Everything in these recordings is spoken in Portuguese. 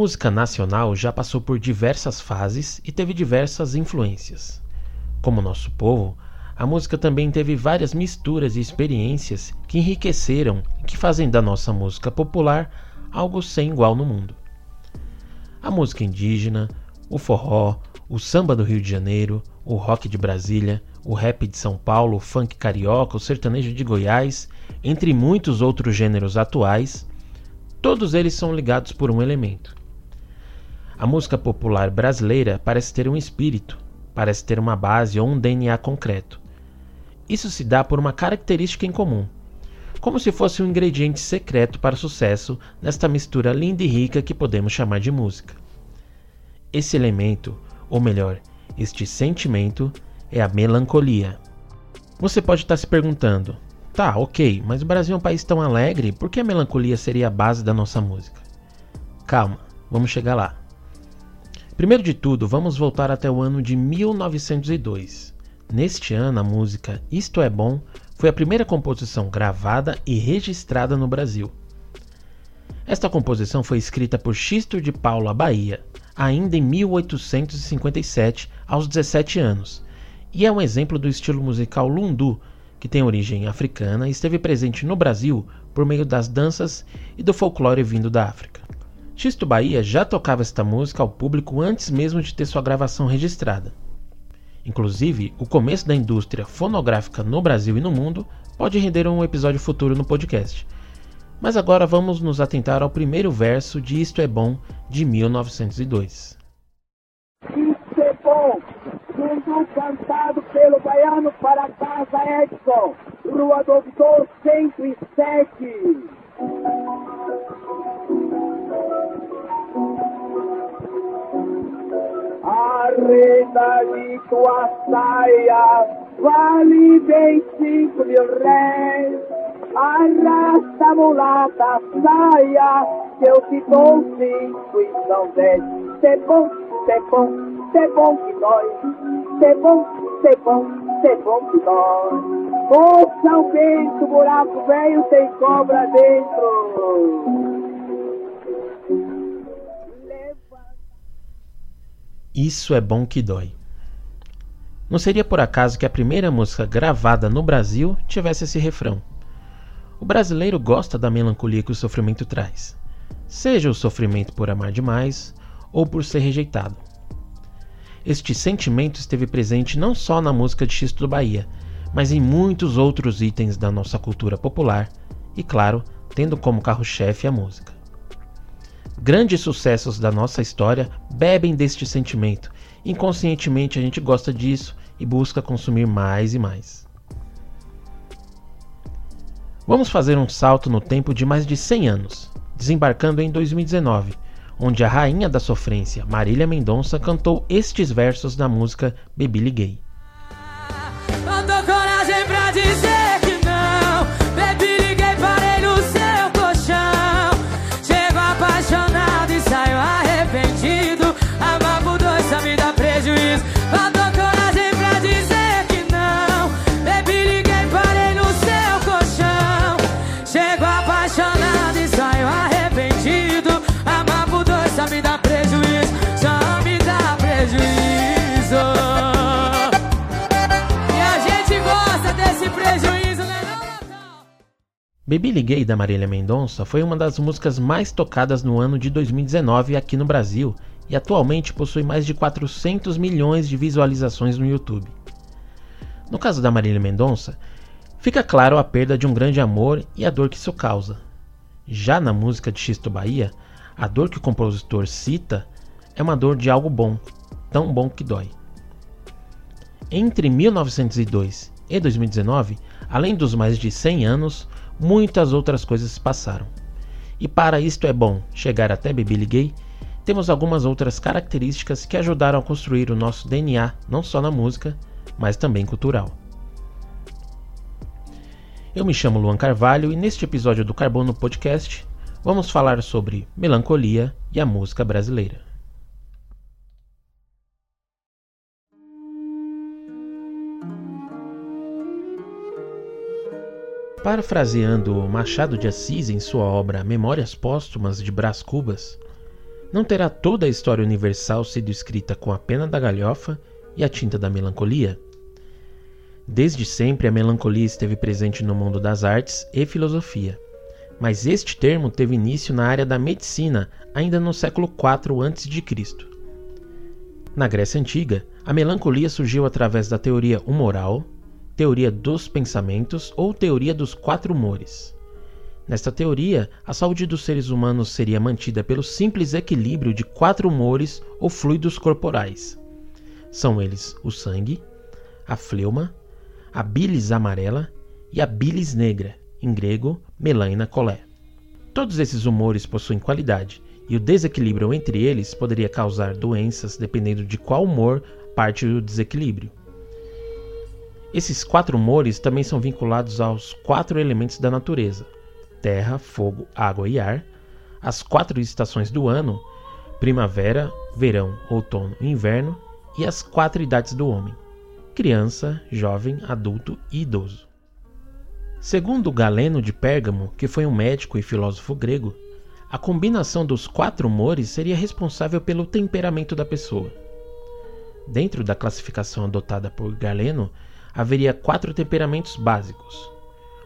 Música nacional já passou por diversas fases e teve diversas influências. Como nosso povo, a música também teve várias misturas e experiências que enriqueceram e que fazem da nossa música popular algo sem igual no mundo. A música indígena, o forró, o samba do Rio de Janeiro, o rock de Brasília, o rap de São Paulo, o funk carioca, o sertanejo de Goiás, entre muitos outros gêneros atuais, todos eles são ligados por um elemento. A música popular brasileira parece ter um espírito, parece ter uma base ou um DNA concreto. Isso se dá por uma característica em comum, como se fosse um ingrediente secreto para o sucesso nesta mistura linda e rica que podemos chamar de música. Esse elemento, ou melhor, este sentimento, é a melancolia. Você pode estar se perguntando: tá, ok, mas o Brasil é um país tão alegre, por que a melancolia seria a base da nossa música? Calma, vamos chegar lá. Primeiro de tudo, vamos voltar até o ano de 1902. Neste ano, a música Isto é Bom foi a primeira composição gravada e registrada no Brasil. Esta composição foi escrita por Xisto de Paula Bahia, ainda em 1857, aos 17 anos, e é um exemplo do estilo musical lundu, que tem origem africana e esteve presente no Brasil por meio das danças e do folclore vindo da África. Xisto Bahia já tocava esta música ao público antes mesmo de ter sua gravação registrada. Inclusive, o começo da indústria fonográfica no Brasil e no mundo pode render um episódio futuro no podcast. Mas agora vamos nos atentar ao primeiro verso de Isto é Bom, de 1902. Isto é bom, mundo cantado pelo baiano para casa Edson, Rua Doutor 107. A renda de tua saia vale bem cinco mil réis. Arrasta mulata, saia, que eu te dou cinco e são dez. Cê bom, cê bom, cê bom que dói. Cê bom, cê bom, cê bom que dói. Ô São Bento, buraco velho tem cobra dentro. Isso é bom que dói. Não seria por acaso que a primeira música gravada no Brasil tivesse esse refrão. O brasileiro gosta da melancolia que o sofrimento traz, seja o sofrimento por amar demais ou por ser rejeitado. Este sentimento esteve presente não só na música de Xisto do Bahia, mas em muitos outros itens da nossa cultura popular e, claro, tendo como carro-chefe a música. Grandes sucessos da nossa história bebem deste sentimento. Inconscientemente a gente gosta disso e busca consumir mais e mais. Vamos fazer um salto no tempo de mais de 100 anos, desembarcando em 2019, onde a rainha da sofrência, Marília Mendonça, cantou estes versos da música Baby Liguei. coragem pra dizer Baby Liguei da Marília Mendonça foi uma das músicas mais tocadas no ano de 2019 aqui no Brasil e atualmente possui mais de 400 milhões de visualizações no YouTube. No caso da Marília Mendonça, fica claro a perda de um grande amor e a dor que isso causa. Já na música de Xisto Bahia, a dor que o compositor cita é uma dor de algo bom, tão bom que dói. Entre 1902 e 2019, além dos mais de 100 anos, muitas outras coisas se passaram. E para isto é bom chegar até Baby Liguei, temos algumas outras características que ajudaram a construir o nosso DNA, não só na música, mas também cultural. Eu me chamo Luan Carvalho e neste episódio do Carbono Podcast vamos falar sobre melancolia e a música brasileira. Parafraseando Machado de Assis em sua obra Memórias Póstumas de Brás Cubas, não terá toda a história universal sido escrita com a pena da galhofa e a tinta da melancolia? Desde sempre a melancolia esteve presente no mundo das artes e filosofia, mas este termo teve início na área da medicina ainda no século IV a.C. Na Grécia Antiga, a melancolia surgiu através da teoria humoral, teoria dos pensamentos ou teoria dos quatro humores. Nesta teoria, a saúde dos seres humanos seria mantida pelo simples equilíbrio de quatro humores ou fluidos corporais. São eles o sangue, a fleuma, a bilis amarela e a bilis negra, em grego, melaina colé. Todos esses humores possuem qualidade, e o desequilíbrio entre eles poderia causar doenças dependendo de qual humor parte do desequilíbrio. Esses quatro humores também são vinculados aos quatro elementos da natureza: terra, fogo, água e ar, as quatro estações do ano, primavera, verão, outono e inverno, e as quatro idades do homem: criança, jovem, adulto e idoso. Segundo Galeno de Pérgamo, que foi um médico e filósofo grego, a combinação dos quatro humores seria responsável pelo temperamento da pessoa. Dentro da classificação adotada por Galeno, haveria quatro temperamentos básicos: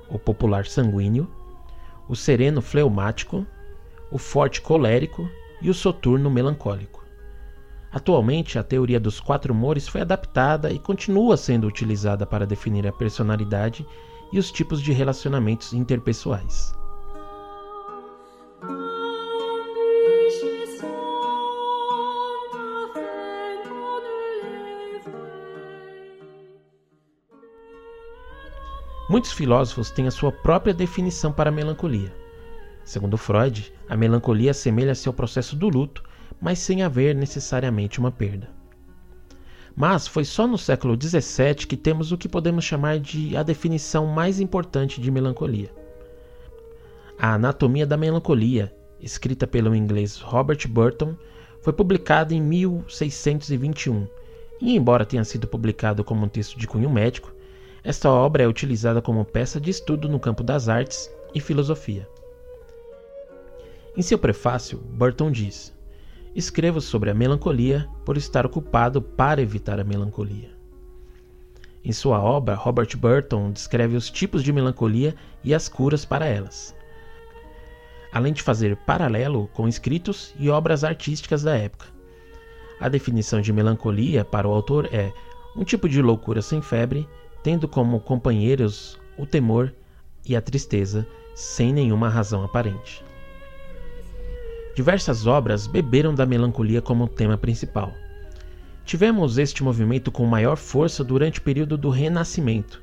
o popular sanguíneo, o sereno fleumático, o forte colérico e o soturno melancólico. Atualmente, a teoria dos quatro humores foi adaptada e continua sendo utilizada para definir a personalidade e os tipos de relacionamentos interpessoais. Muitos filósofos têm a sua própria definição para a melancolia. Segundo Freud, a melancolia assemelha-se ao processo do luto, mas sem haver necessariamente uma perda. Mas foi só no século XVII que temos o que podemos chamar de a definição mais importante de melancolia. A Anatomia da Melancolia, escrita pelo inglês Robert Burton, foi publicada em 1621 e, embora tenha sido publicado como um texto de cunho médico, esta obra é utilizada como peça de estudo no campo das artes e filosofia. Em seu prefácio, Burton diz: Escrevo sobre a melancolia por estar ocupado para evitar a melancolia. Em sua obra, Robert Burton descreve os tipos de melancolia e as curas para elas, além de fazer paralelo com escritos e obras artísticas da época. A definição de melancolia para o autor é um tipo de loucura sem febre tendo como companheiros o temor e a tristeza, sem nenhuma razão aparente. Diversas obras beberam da melancolia como tema principal. Tivemos este movimento com maior força durante o período do Renascimento,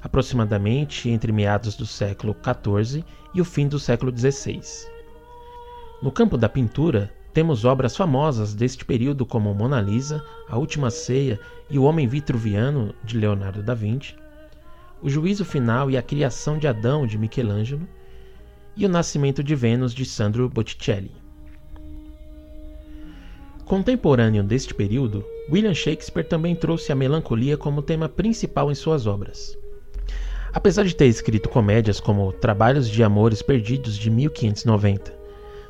aproximadamente entre meados do século XIV e o fim do século XVI. No campo da pintura, temos obras famosas deste período como Mona Lisa, A Última Ceia e O Homem Vitruviano de Leonardo da Vinci, O Juízo Final e a Criação de Adão de Michelangelo e O Nascimento de Vênus de Sandro Botticelli. Contemporâneo deste período, William Shakespeare também trouxe a melancolia como tema principal em suas obras. Apesar de ter escrito comédias como Trabalhos de Amores Perdidos de 1590,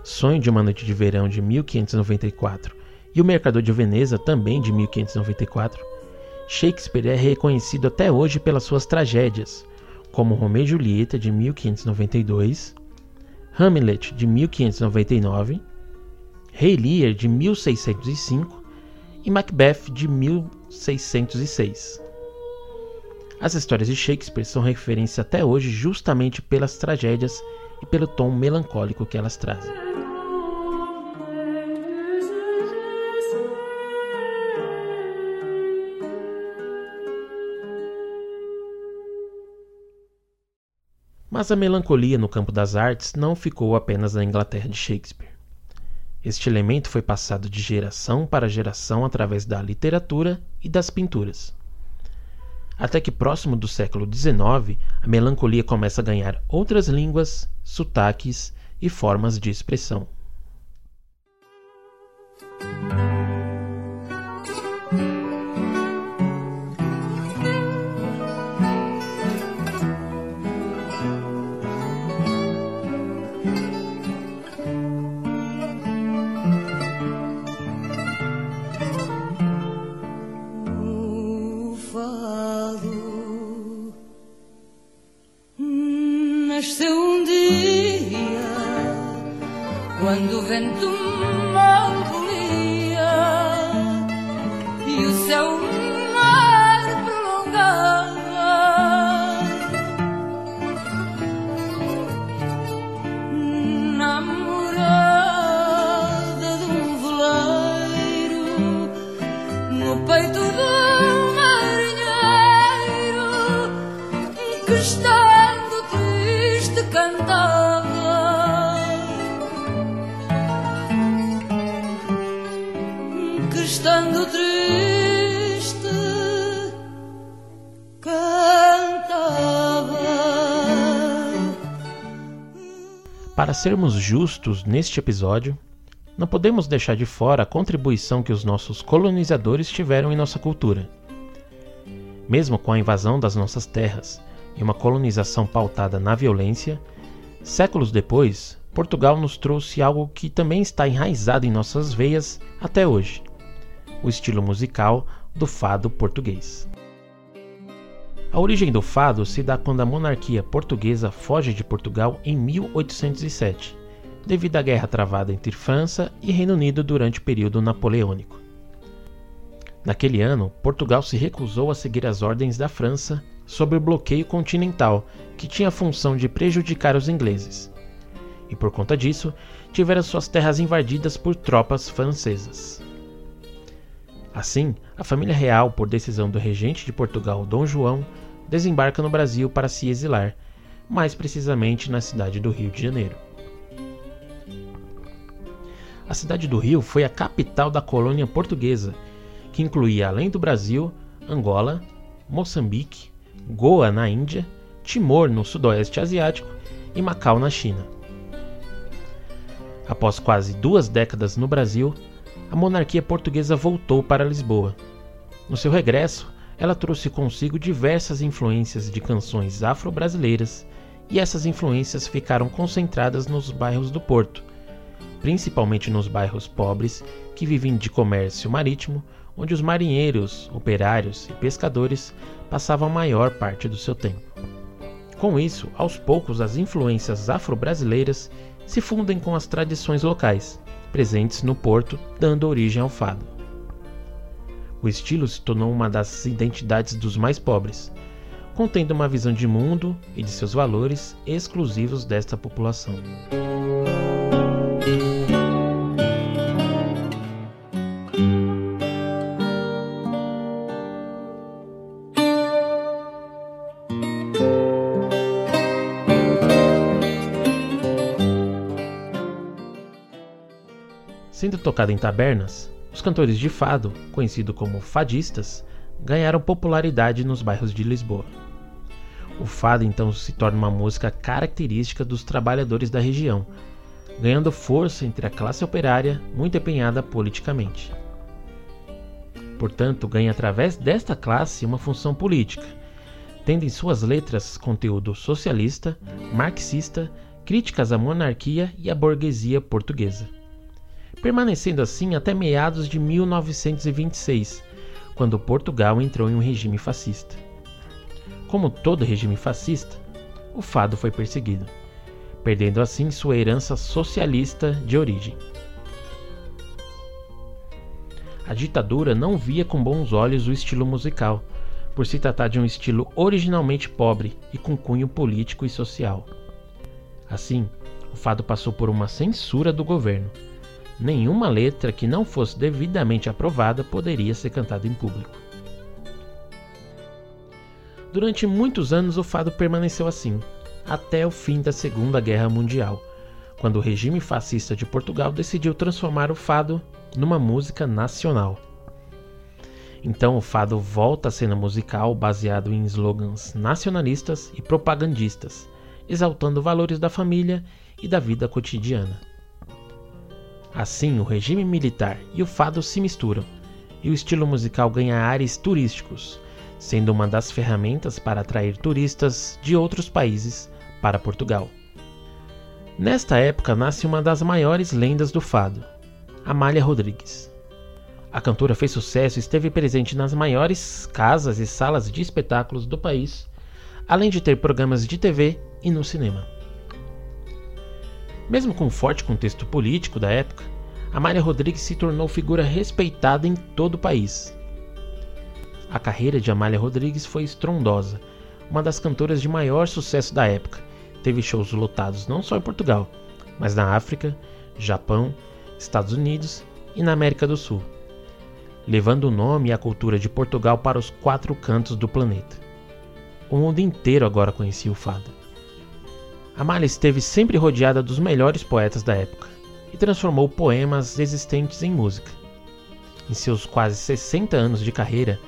Sonho de uma Noite de Verão de 1594 e O Mercador de Veneza também de 1594, Shakespeare é reconhecido até hoje pelas suas tragédias, como Romeu e Julieta de 1592, Hamlet de 1599, Rei Lear de 1605 e Macbeth de 1606. As histórias de Shakespeare são referência até hoje justamente pelas tragédias e pelo tom melancólico que elas trazem. Mas a melancolia no campo das artes não ficou apenas na Inglaterra de Shakespeare. Este elemento foi passado de geração para geração através da literatura e das pinturas até que próximo do século XIX a melancolia começa a ganhar outras línguas, sotaques e formas de expressão. Sermos justos neste episódio, não podemos deixar de fora a contribuição que os nossos colonizadores tiveram em nossa cultura. Mesmo com a invasão das nossas terras e uma colonização pautada na violência, séculos depois, Portugal nos trouxe algo que também está enraizado em nossas veias até hoje: o estilo musical do fado português. A origem do fado se dá quando a monarquia portuguesa foge de Portugal em 1807, devido à guerra travada entre França e Reino Unido durante o período napoleônico. Naquele ano, Portugal se recusou a seguir as ordens da França sobre o bloqueio continental, que tinha a função de prejudicar os ingleses. E por conta disso, tiveram suas terras invadidas por tropas francesas. Assim, a família real, por decisão do regente de Portugal, Dom João, desembarca no Brasil para se exilar, mais precisamente na cidade do Rio de Janeiro. A cidade do Rio foi a capital da colônia portuguesa, que incluía, além do Brasil, Angola, Moçambique, Goa na Índia, Timor no Sudoeste Asiático e Macau na China. Após quase duas décadas no Brasil, a monarquia portuguesa voltou para Lisboa. No seu regresso, ela trouxe consigo diversas influências de canções afro-brasileiras, e essas influências ficaram concentradas nos bairros do Porto, principalmente nos bairros pobres que vivem de comércio marítimo, onde os marinheiros, operários e pescadores passavam a maior parte do seu tempo. Com isso, aos poucos as influências afro-brasileiras se fundem com as tradições locais, presentes no Porto, dando origem ao fado. O estilo se tornou uma das identidades dos mais pobres, contendo uma visão de mundo e de seus valores exclusivos desta população. Tocado em tabernas, os cantores de fado, conhecidos como fadistas, ganharam popularidade nos bairros de Lisboa. O fado então se torna uma música característica dos trabalhadores da região, ganhando força entre a classe operária muito empenhada politicamente. Portanto, ganha através desta classe uma função política, tendo em suas letras conteúdo socialista, marxista, críticas à monarquia e à burguesia portuguesa permanecendo assim até meados de 1926, quando Portugal entrou em um regime fascista. Como todo regime fascista, o fado foi perseguido, perdendo assim sua herança socialista de origem. A ditadura não via com bons olhos o estilo musical, por se tratar de um estilo originalmente pobre e com cunho político e social. Assim, o fado passou por uma censura do governo, nenhuma letra que não fosse devidamente aprovada poderia ser cantada em público. Durante muitos anos o fado permaneceu assim, até o fim da Segunda Guerra Mundial, quando o regime fascista de Portugal decidiu transformar o fado numa música nacional. Então o fado volta à cena musical baseado em slogans nacionalistas e propagandistas, exaltando valores da família e da vida cotidiana. Assim, o regime militar e o fado se misturam, e o estilo musical ganha ares turísticos, sendo uma das ferramentas para atrair turistas de outros países para Portugal. Nesta época nasce uma das maiores lendas do fado, Amália Rodrigues. A cantora fez sucesso e esteve presente nas maiores casas e salas de espetáculos do país, além de ter programas de TV e no cinema. Mesmo com o forte contexto político da época, Amália Rodrigues se tornou figura respeitada em todo o país. A carreira de Amália Rodrigues foi estrondosa, uma das cantoras de maior sucesso da época. Teve shows lotados não só em Portugal, mas na África, Japão, Estados Unidos e na América do Sul, levando o nome e a cultura de Portugal para os quatro cantos do planeta. O mundo inteiro agora conhecia o fado. Amália esteve sempre rodeada dos melhores poetas da época e transformou poemas existentes em música. Em seus quase 60 anos de carreira,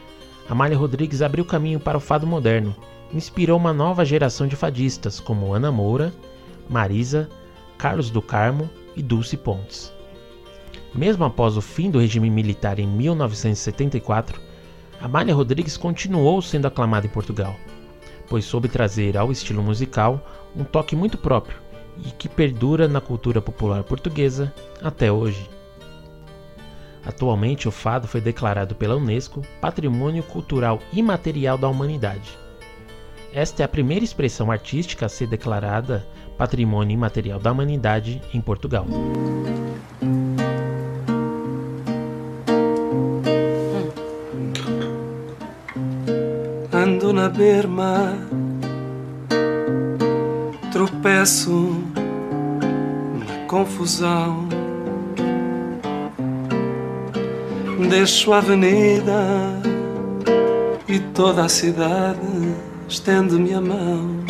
Amália Rodrigues abriu caminho para o fado moderno e inspirou uma nova geração de fadistas como Ana Moura, Marisa, Carlos do Carmo e Dulce Pontes. Mesmo após o fim do regime militar em 1974, Amália Rodrigues continuou sendo aclamada em Portugal, pois soube trazer ao estilo musical um toque muito próprio e que perdura na cultura popular portuguesa até hoje. Atualmente, o fado foi declarado pela Unesco Patrimônio Cultural Imaterial da Humanidade. Esta é a primeira expressão artística a ser declarada Patrimônio Imaterial da Humanidade em Portugal. Ando na berma, tropeço na confusão. Deixo a avenida e toda a cidade estende-me a mão.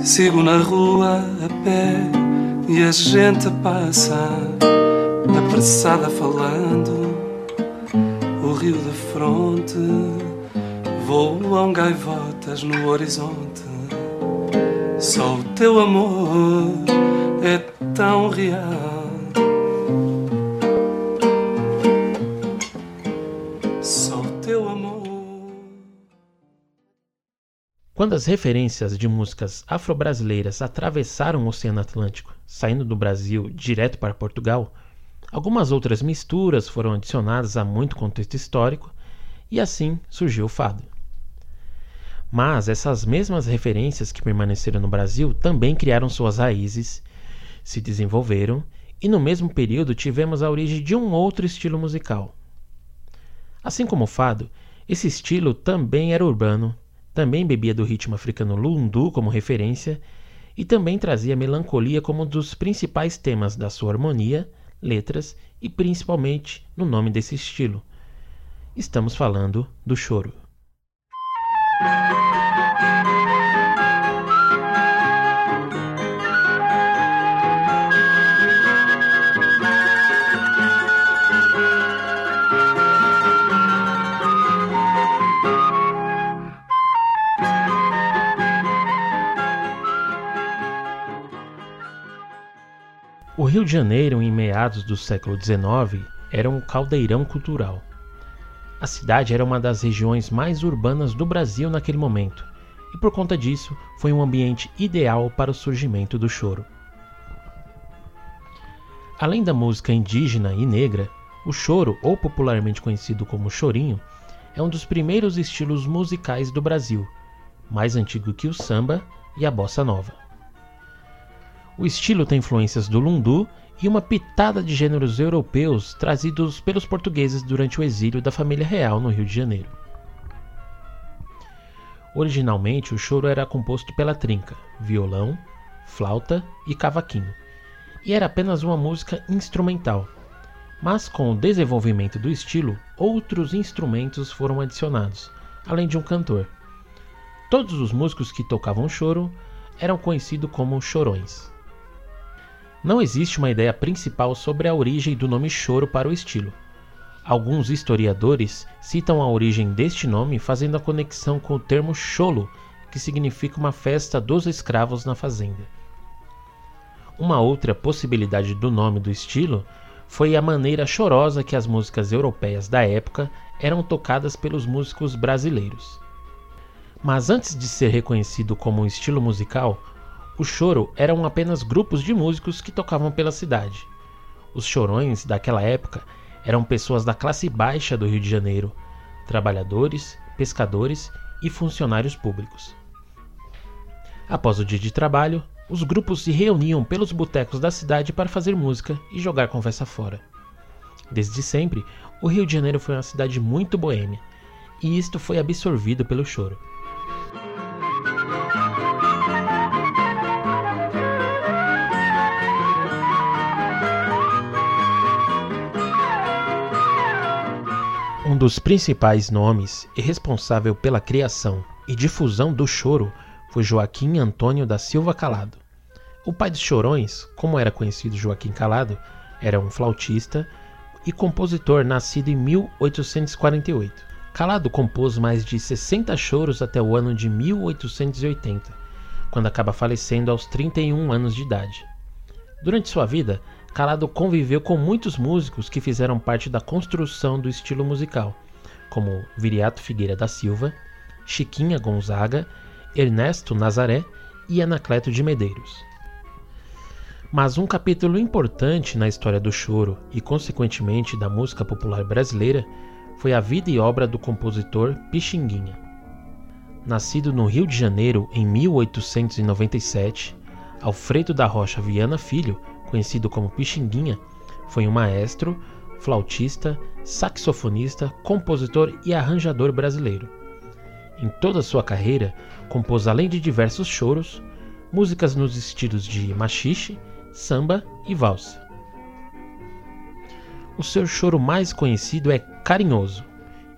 Sigo na rua a pé e a gente passa apressada falando. O rio de fronte voam no horizonte. Só o teu amor é tão real. Só o teu amor. Quando as referências de músicas afro-brasileiras atravessaram o Oceano Atlântico, saindo do Brasil direto para Portugal, algumas outras misturas foram adicionadas a muito contexto histórico e assim surgiu o fado. Mas essas mesmas referências que permaneceram no Brasil também criaram suas raízes, se desenvolveram e no mesmo período tivemos a origem de um outro estilo musical. Assim como o fado, esse estilo também era urbano, também bebia do ritmo africano lundu como referência e também trazia melancolia como um dos principais temas da sua harmonia, letras e principalmente no nome desse estilo. Estamos falando do choro. O Rio de Janeiro, em meados do século XIX, era um caldeirão cultural. A cidade era uma das regiões mais urbanas do Brasil naquele momento, e por conta disso foi um ambiente ideal para o surgimento do choro. Além da música indígena e negra, o choro, ou popularmente conhecido como chorinho, é um dos primeiros estilos musicais do Brasil, mais antigo que o samba e a bossa nova. O estilo tem influências do lundu e uma pitada de gêneros europeus trazidos pelos portugueses durante o exílio da família real no Rio de Janeiro. Originalmente, o choro era composto pela trinca, violão, flauta e cavaquinho, e era apenas uma música instrumental. Mas com o desenvolvimento do estilo, outros instrumentos foram adicionados, além de um cantor. Todos os músicos que tocavam choro eram conhecidos como chorões. Não existe uma ideia principal sobre a origem do nome choro para o estilo. Alguns historiadores citam a origem deste nome fazendo a conexão com o termo cholo, que significa uma festa dos escravos na fazenda. Uma outra possibilidade do nome do estilo foi a maneira chorosa que as músicas europeias da época eram tocadas pelos músicos brasileiros. Mas antes de ser reconhecido como um estilo musical, o choro eram apenas grupos de músicos que tocavam pela cidade. Os chorões daquela época eram pessoas da classe baixa do Rio de Janeiro, trabalhadores, pescadores e funcionários públicos. Após o dia de trabalho, os grupos se reuniam pelos botecos da cidade para fazer música e jogar conversa fora. Desde sempre, o Rio de Janeiro foi uma cidade muito boêmia, e isto foi absorvido pelo choro. Dos principais nomes e responsável pela criação e difusão do choro foi Joaquim Antônio da Silva Calado. O pai dos chorões, como era conhecido Joaquim Calado, era um flautista e compositor nascido em 1848. Calado compôs mais de 60 choros até o ano de 1880, quando acaba falecendo aos 31 anos de idade. Durante sua vida, Calado conviveu com muitos músicos que fizeram parte da construção do estilo musical, como Viriato Figueira da Silva, Chiquinha Gonzaga, Ernesto Nazaré e Anacleto de Medeiros. Mas um capítulo importante na história do choro e, consequentemente, da música popular brasileira foi a vida e obra do compositor Pixinguinha. Nascido no Rio de Janeiro em 1897, Alfredo da Rocha Viana Filho, conhecido como Pixinguinha, foi um maestro, flautista, saxofonista, compositor e arranjador brasileiro. Em toda sua carreira, compôs além de diversos choros, músicas nos estilos de machixe, samba e valsa. O seu choro mais conhecido é Carinhoso,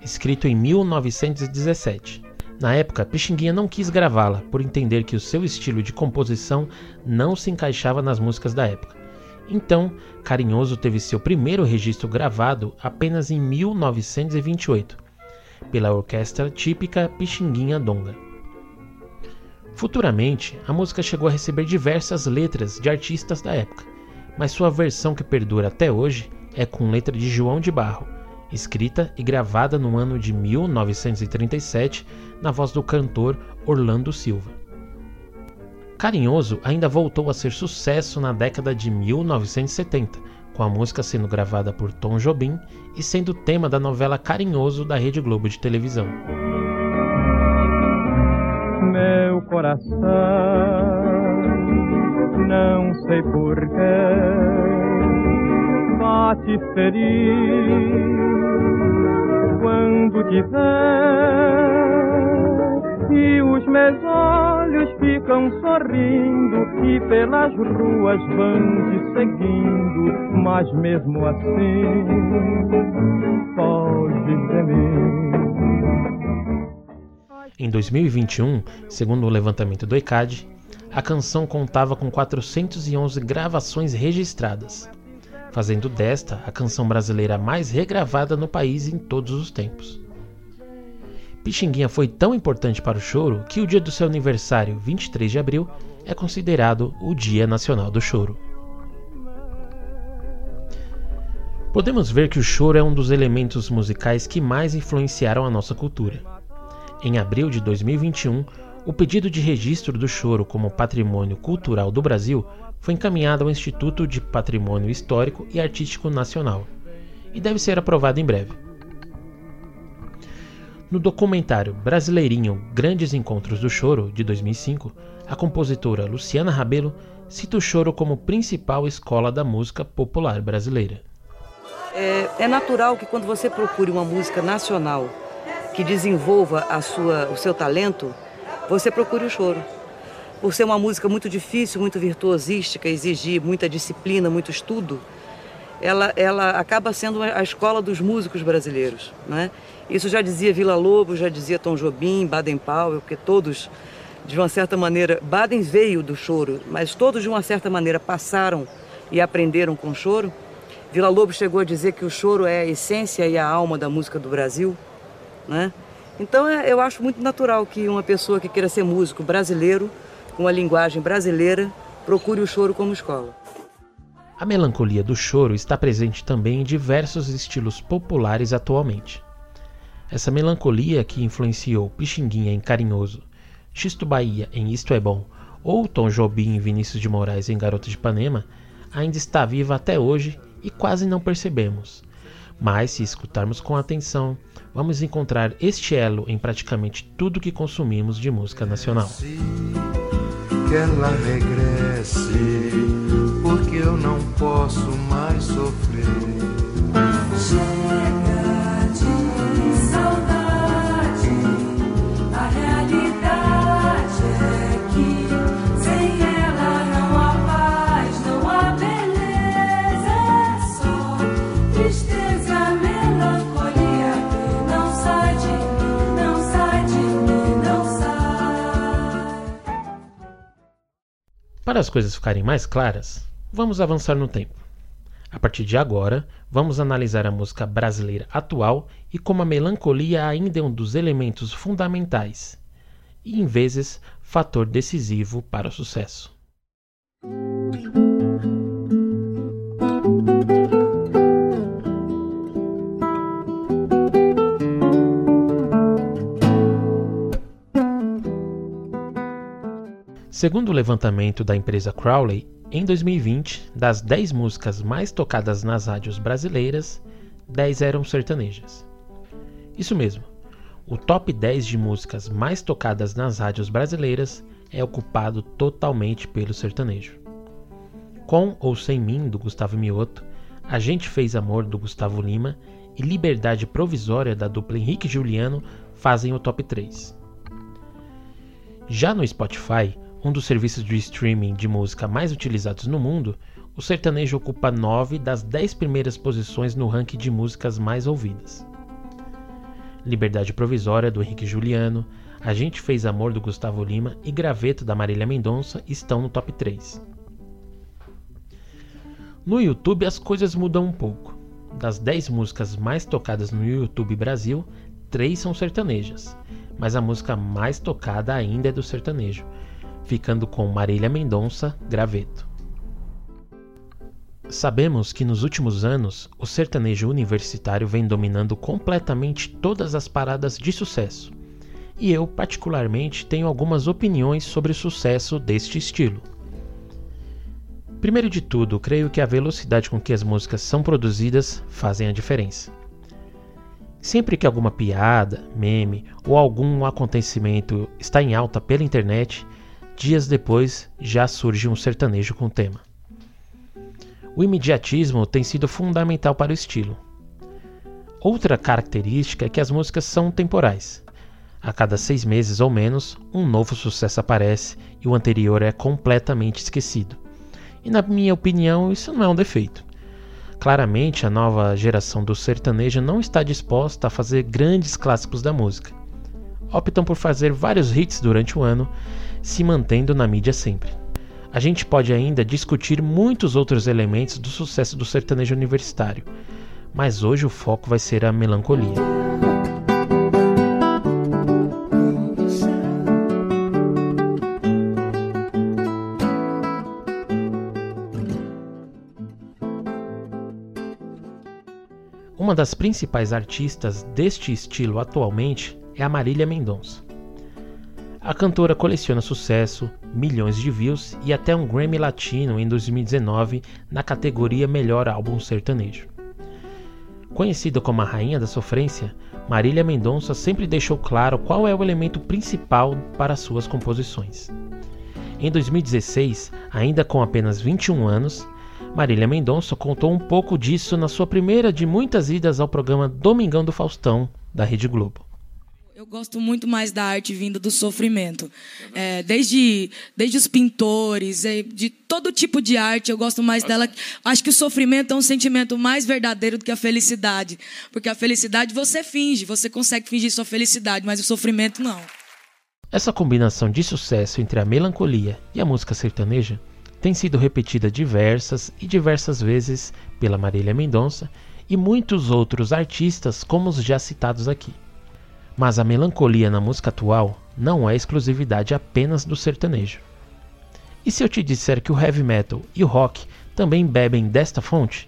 escrito em 1917. Na época, Pixinguinha não quis gravá-la por entender que o seu estilo de composição não se encaixava nas músicas da época. Então, Carinhoso teve seu primeiro registro gravado apenas em 1928, pela orquestra típica Pixinguinha Donga. Futuramente, a música chegou a receber diversas letras de artistas da época, mas sua versão que perdura até hoje é com letra de João de Barro, escrita e gravada no ano de 1937 na voz do cantor Orlando Silva. Carinhoso ainda voltou a ser sucesso na década de 1970, com a música sendo gravada por Tom Jobim e sendo tema da novela Carinhoso da Rede Globo de televisão meu coração. Não sei porquê bate feliz quando te vê e os meus olhos ficam sorrindo e pelas ruas vão te seguindo, mas mesmo assim. Em 2021, segundo o levantamento do ECAD, a canção contava com 411 gravações registradas, fazendo desta a canção brasileira mais regravada no país em todos os tempos. Pixinguinha foi tão importante para o choro que o dia do seu aniversário, 23 de abril, é considerado o Dia Nacional do Choro. Podemos ver que o choro é um dos elementos musicais que mais influenciaram a nossa cultura. Em abril de 2021, o pedido de registro do choro como patrimônio cultural do Brasil foi encaminhado ao Instituto de Patrimônio Histórico e Artístico Nacional e deve ser aprovado em breve. No documentário Brasileirinho Grandes Encontros do Choro, de 2005, a compositora Luciana Rabelo cita o choro como principal escola da música popular brasileira. É, é natural que quando você procure uma música nacional que desenvolva a sua, o seu talento, você procure o choro. Por ser uma música muito difícil, muito virtuosística, exigir muita disciplina, muito estudo, ela, ela acaba sendo a escola dos músicos brasileiros. Né? Isso já dizia Vila Lobo, já dizia Tom Jobim, Baden Powell, porque todos, de uma certa maneira, Baden veio do choro, mas todos, de uma certa maneira, passaram e aprenderam com o choro. Vila Lobo chegou a dizer que o choro é a essência e a alma da música do Brasil. Né? Então é, eu acho muito natural que uma pessoa que queira ser músico brasileiro, com a linguagem brasileira, procure o choro como escola. A melancolia do choro está presente também em diversos estilos populares atualmente. Essa melancolia que influenciou Pixinguinha em Carinhoso, Xisto Bahia em Isto é Bom ou Tom Jobim e Vinícius de Moraes em Garota de Ipanema ainda está viva até hoje e quase não percebemos. Mas se escutarmos com atenção, vamos encontrar este elo em praticamente tudo que consumimos de música nacional. que ela regresse, não posso mais sofrer. Chega de saudade, a realidade é que sem ela não há paz, não há beleza, é só tristeza, melancolia que não sai de mim, não sai de mim, não sai. Para as coisas ficarem mais claras, vamos avançar no tempo. A partir de agora, vamos analisar a música brasileira atual e como a melancolia ainda é um dos elementos fundamentais e, em vezes, fator decisivo para o sucesso. Segundo o levantamento da empresa Crowley, em 2020, das 10 músicas mais tocadas nas rádios brasileiras, 10 eram sertanejas. Isso mesmo, o top 10 de músicas mais tocadas nas rádios brasileiras é ocupado totalmente pelo sertanejo. Com ou Sem Mim, do Gustavo Mioto, A Gente Fez Amor, do Gustavo Lima e Liberdade Provisória, da dupla Henrique Juliano, fazem o top 3. Já no Spotify, um dos serviços de streaming de música mais utilizados no mundo, o sertanejo ocupa 9 das 10 primeiras posições no ranking de músicas mais ouvidas. Liberdade Provisória, do Henrique Juliano, A Gente Fez Amor, do Gustavo Lima e Graveto, da Marília Mendonça estão no top 3. No YouTube as coisas mudam um pouco. Das 10 músicas mais tocadas no YouTube Brasil, 3 são sertanejas, mas a música mais tocada ainda é do sertanejo, ficando com Marília Mendonça, Graveto. Sabemos que nos últimos anos o sertanejo universitário vem dominando completamente todas as paradas de sucesso, e eu, particularmente, tenho algumas opiniões sobre o sucesso deste estilo. Primeiro de tudo, creio que a velocidade com que as músicas são produzidas fazem a diferença. Sempre que alguma piada, meme ou algum acontecimento está em alta pela internet, dias depois já surge um sertanejo com o tema. O imediatismo tem sido fundamental para o estilo. Outra característica é que as músicas são temporais. A cada seis meses ou menos, um novo sucesso aparece e o anterior é completamente esquecido. E, na minha opinião, isso não é um defeito. Claramente, a nova geração do sertanejo não está disposta a fazer grandes clássicos da música. Optam por fazer vários hits durante o ano, se mantendo na mídia sempre. A gente pode ainda discutir muitos outros elementos do sucesso do sertanejo universitário, mas hoje o foco vai ser a melancolia. Uma das principais artistas deste estilo atualmente é a Marília Mendonça. A cantora coleciona sucesso, milhões de views e até um Grammy Latino em 2019 na categoria Melhor Álbum Sertanejo. Conhecida como a Rainha da Sofrência, Marília Mendonça sempre deixou claro qual é o elemento principal para suas composições. Em 2016, ainda com apenas 21 anos, Marília Mendonça contou um pouco disso na sua primeira de muitas idas ao programa Domingão do Faustão, da Rede Globo. Eu gosto muito mais da arte vinda do sofrimento. É, desde, desde os pintores, é, de todo tipo de arte, eu gosto mais dela. Acho que o sofrimento é um sentimento mais verdadeiro do que a felicidade. Porque a felicidade você finge, você consegue fingir sua felicidade, mas o sofrimento não. Essa combinação de sucesso entre a melancolia e a música sertaneja tem sido repetida diversas e diversas vezes pela Marília Mendonça e muitos outros artistas, como os já citados aqui. Mas a melancolia na música atual não é exclusividade apenas do sertanejo. E se eu te disser que o heavy metal e o rock também bebem desta fonte?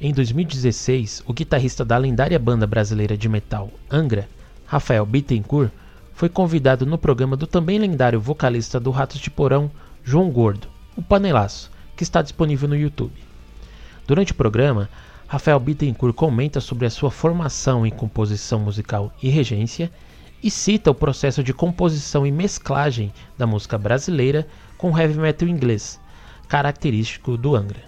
Em 2016, o guitarrista da lendária banda brasileira de metal Angra, Rafael Bittencourt, foi convidado no programa do também lendário vocalista do Ratos de Porão, João Gordo, o Panelaço, que está disponível no YouTube. Durante o programa, Rafael Bittencourt comenta sobre a sua formação em composição musical e regência e cita o processo de composição e mesclagem da música brasileira com heavy metal inglês, característico do Angra.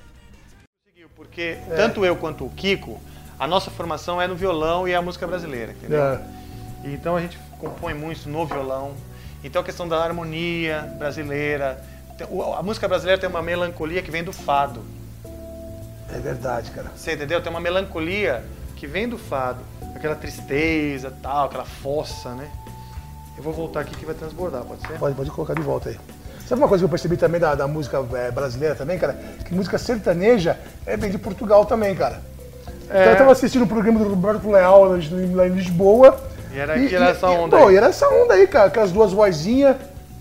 Porque tanto eu quanto o Kiko, a nossa formação é no violão e é a música brasileira, entendeu? É. Então a gente compõe muito no violão. Então a questão da harmonia brasileira. A música brasileira tem uma melancolia que vem do fado. É verdade, cara. Você entendeu? Tem uma melancolia que vem do fado. Aquela tristeza, tal, aquela fossa, né? Eu vou voltar aqui que vai transbordar, pode ser? Pode, pode colocar de volta aí. Sabe uma coisa que eu percebi também da, da música é, brasileira também, cara? Que música sertaneja é bem de Portugal também, cara. Então, eu tava assistindo o programa do Roberto Leal lá em- Lisboa. E era- e era essa onda Pô, aí. e era essa onda aí, cara. Aquelas duas vozinhas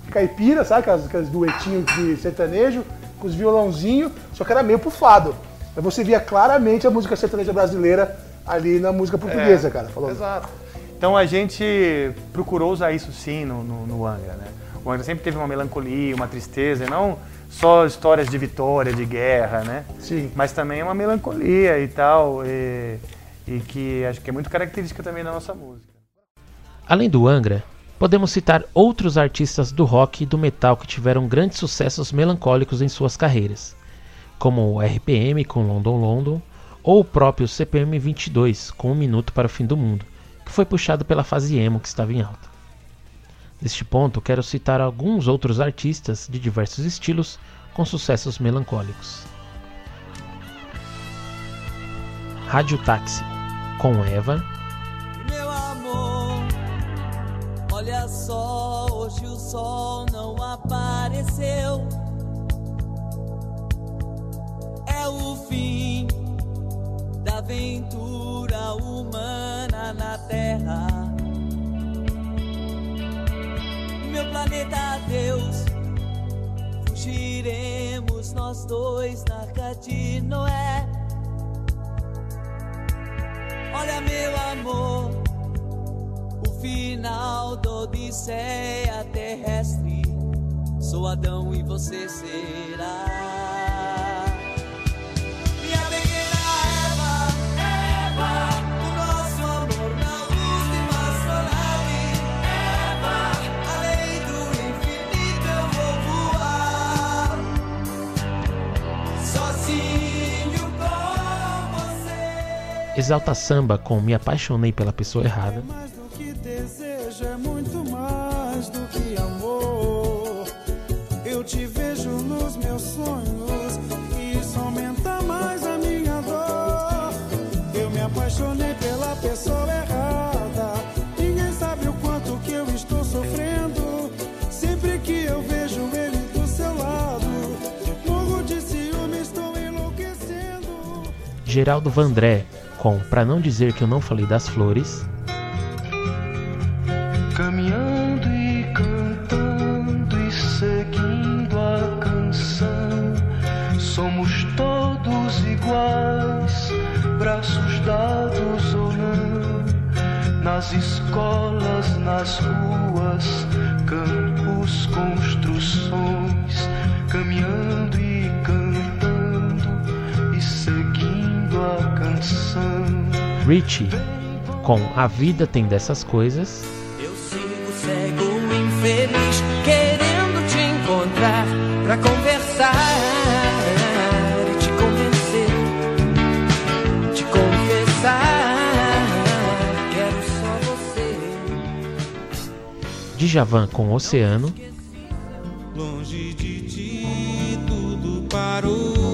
caipira, sabe? Aquelas, aquelas duetinhos de sertanejo, com os violãozinhos, só que era meio pro fado. Mas você via claramente a música sertaneja brasileira ali na música portuguesa, É, cara. Falando. Exato. Então a gente procurou usar isso sim no, no, no Angra, né? O Angra sempre teve uma melancolia, uma tristeza, e não só histórias de vitória, de guerra, né? Sim. Mas também uma melancolia e tal, e, e que acho que é muito característica também da nossa música. Além do Angra, podemos citar outros artistas do rock e do metal que tiveram grandes sucessos melancólicos em suas carreiras, como o RPM com London London ou o próprio CPM 22 com Um Minuto para o Fim do Mundo, que foi puxado pela fase emo que estava em alta. Neste ponto, quero citar alguns outros artistas de diversos estilos com sucessos melancólicos. Rádio Táxi com Eva, Meu amor, olha só, hoje o sol não apareceu. Aventura humana na Terra. Meu planeta Deus, fugiremos nós dois na arca de Noé. Olha, meu amor, o final da Odisseia terrestre. Sou Adão e você será. Exalta Samba com Me Apaixonei pela Pessoa Errada, mais do que desejo, é muito mais do que amor. Eu te vejo nos meus sonhos e isso aumenta mais a minha dor. Eu me apaixonei pela pessoa errada. Ninguém sabe o quanto que eu estou sofrendo. Sempre que eu vejo ele do seu lado, morro de ciúme, estou enlouquecendo. Geraldo Vandré com Pra Não Dizer Que Eu Não Falei das Flores, Richie com A Vida Tem Dessas Coisas, Eu sigo cego, infeliz, querendo te encontrar pra conversar e te convencer, te confessar. Quero só você. Djavan com Oceano, Longe de ti tudo parou.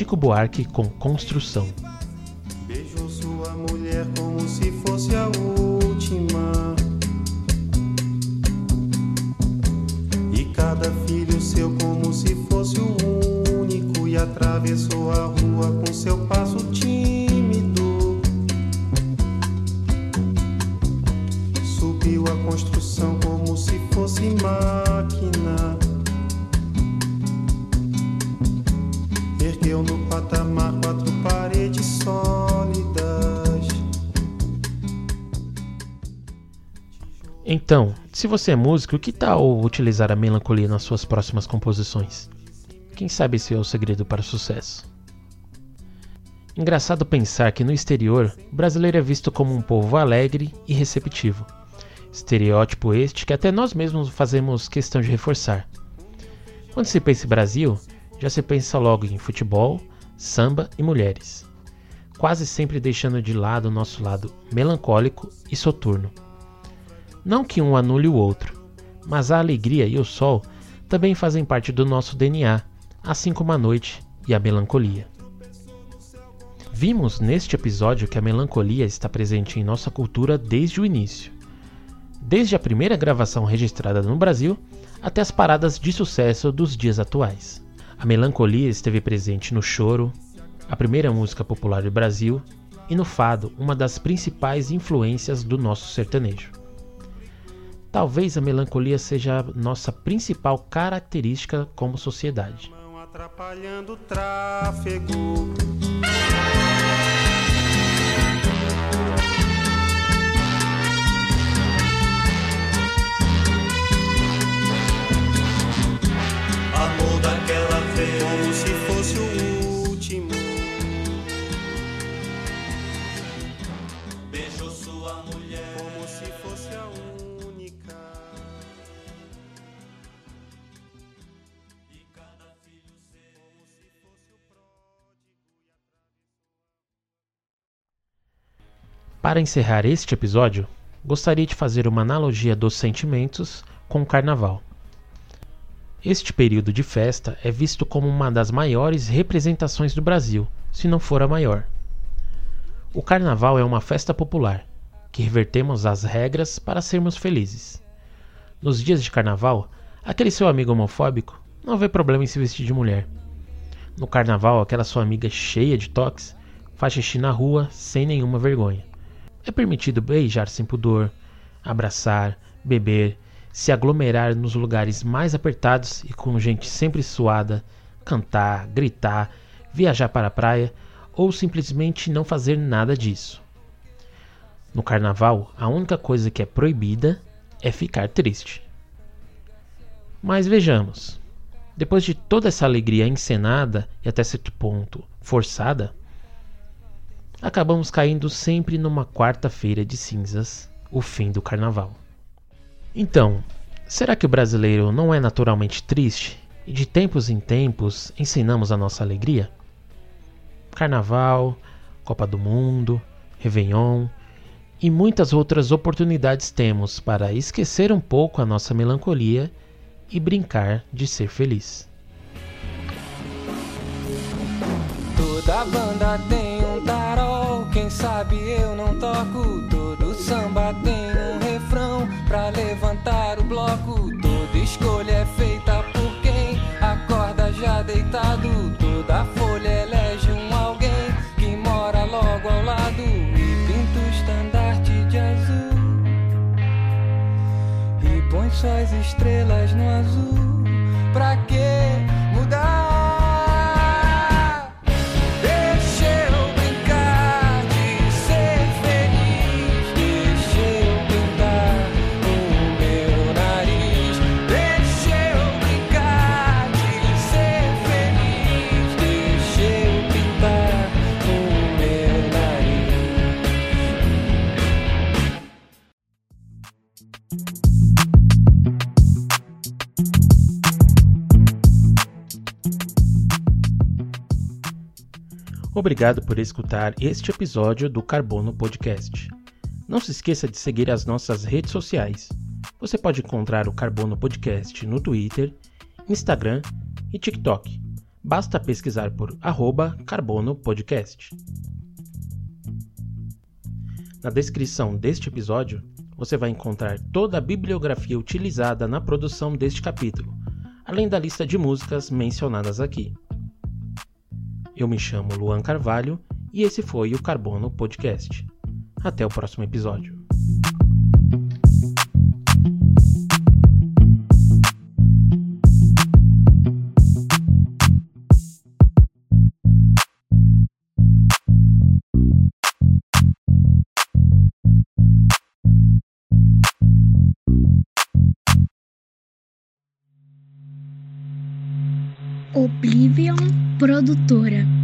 Chico Buarque com Construção. Se você é músico, que tal utilizar a melancolia nas suas próximas composições? Quem sabe esse é o segredo para o sucesso? Engraçado pensar que no exterior, o brasileiro é visto como um povo alegre e receptivo. Estereótipo este que até nós mesmos fazemos questão de reforçar. Quando se pensa em Brasil, já se pensa logo em futebol, samba e mulheres, quase sempre deixando de lado o nosso lado melancólico e soturno. Não que um anule o outro, mas a alegria e o sol também fazem parte do nosso DNA, assim como a noite e a melancolia. Vimos neste episódio que a melancolia está presente em nossa cultura desde o início. Desde a primeira gravação registrada no Brasil até as paradas de sucesso dos dias atuais. A melancolia esteve presente no choro, a primeira música popular do Brasil, e no fado, uma das principais influências do nosso sertanejo. Talvez a melancolia seja a nossa principal característica como sociedade. Atrapalhando o tráfego. Amor daquela vez, como se fosse o Para encerrar este episódio, gostaria de fazer uma analogia dos sentimentos com o carnaval. Este período de festa é visto como uma das maiores representações do Brasil, se não for a maior. O carnaval é uma festa popular, que revertemos as regras para sermos felizes. Nos dias de carnaval, aquele seu amigo homofóbico não vê problema em se vestir de mulher. No carnaval, aquela sua amiga cheia de toques faz xixi na rua sem nenhuma vergonha. É permitido beijar sem pudor, abraçar, beber, se aglomerar nos lugares mais apertados e com gente sempre suada, cantar, gritar, viajar para a praia ou simplesmente não fazer nada disso. No carnaval, a única coisa que é proibida é ficar triste. Mas vejamos, depois de toda essa alegria encenada e até certo ponto forçada, acabamos caindo sempre numa quarta-feira de cinzas, o fim do carnaval. Então, será que o brasileiro não é naturalmente triste e de tempos em tempos ensinamos a nossa alegria? Carnaval, Copa do Mundo, Réveillon e muitas outras oportunidades temos para esquecer um pouco a nossa melancolia e brincar de ser feliz. Toda banda tem sabe eu não toco. Todo samba tem um refrão pra levantar o bloco. Toda escolha é feita por quem acorda já deitado. Toda folha elege um alguém que mora logo ao lado e pinta o estandarte de azul e põe suas estrelas no azul. Pra que Obrigado por escutar este episódio do Carbono Podcast. Não se esqueça de seguir as nossas redes sociais. Você pode encontrar o Carbono Podcast no Twitter, Instagram e TikTok. Basta pesquisar por arroba Carbono Podcast. Na descrição deste episódio, você vai encontrar toda a bibliografia utilizada na produção deste capítulo, além da lista de músicas mencionadas aqui. Eu me chamo Luan Carvalho e esse foi o Carbono Podcast. Até o próximo episódio. Oblivion Produtora.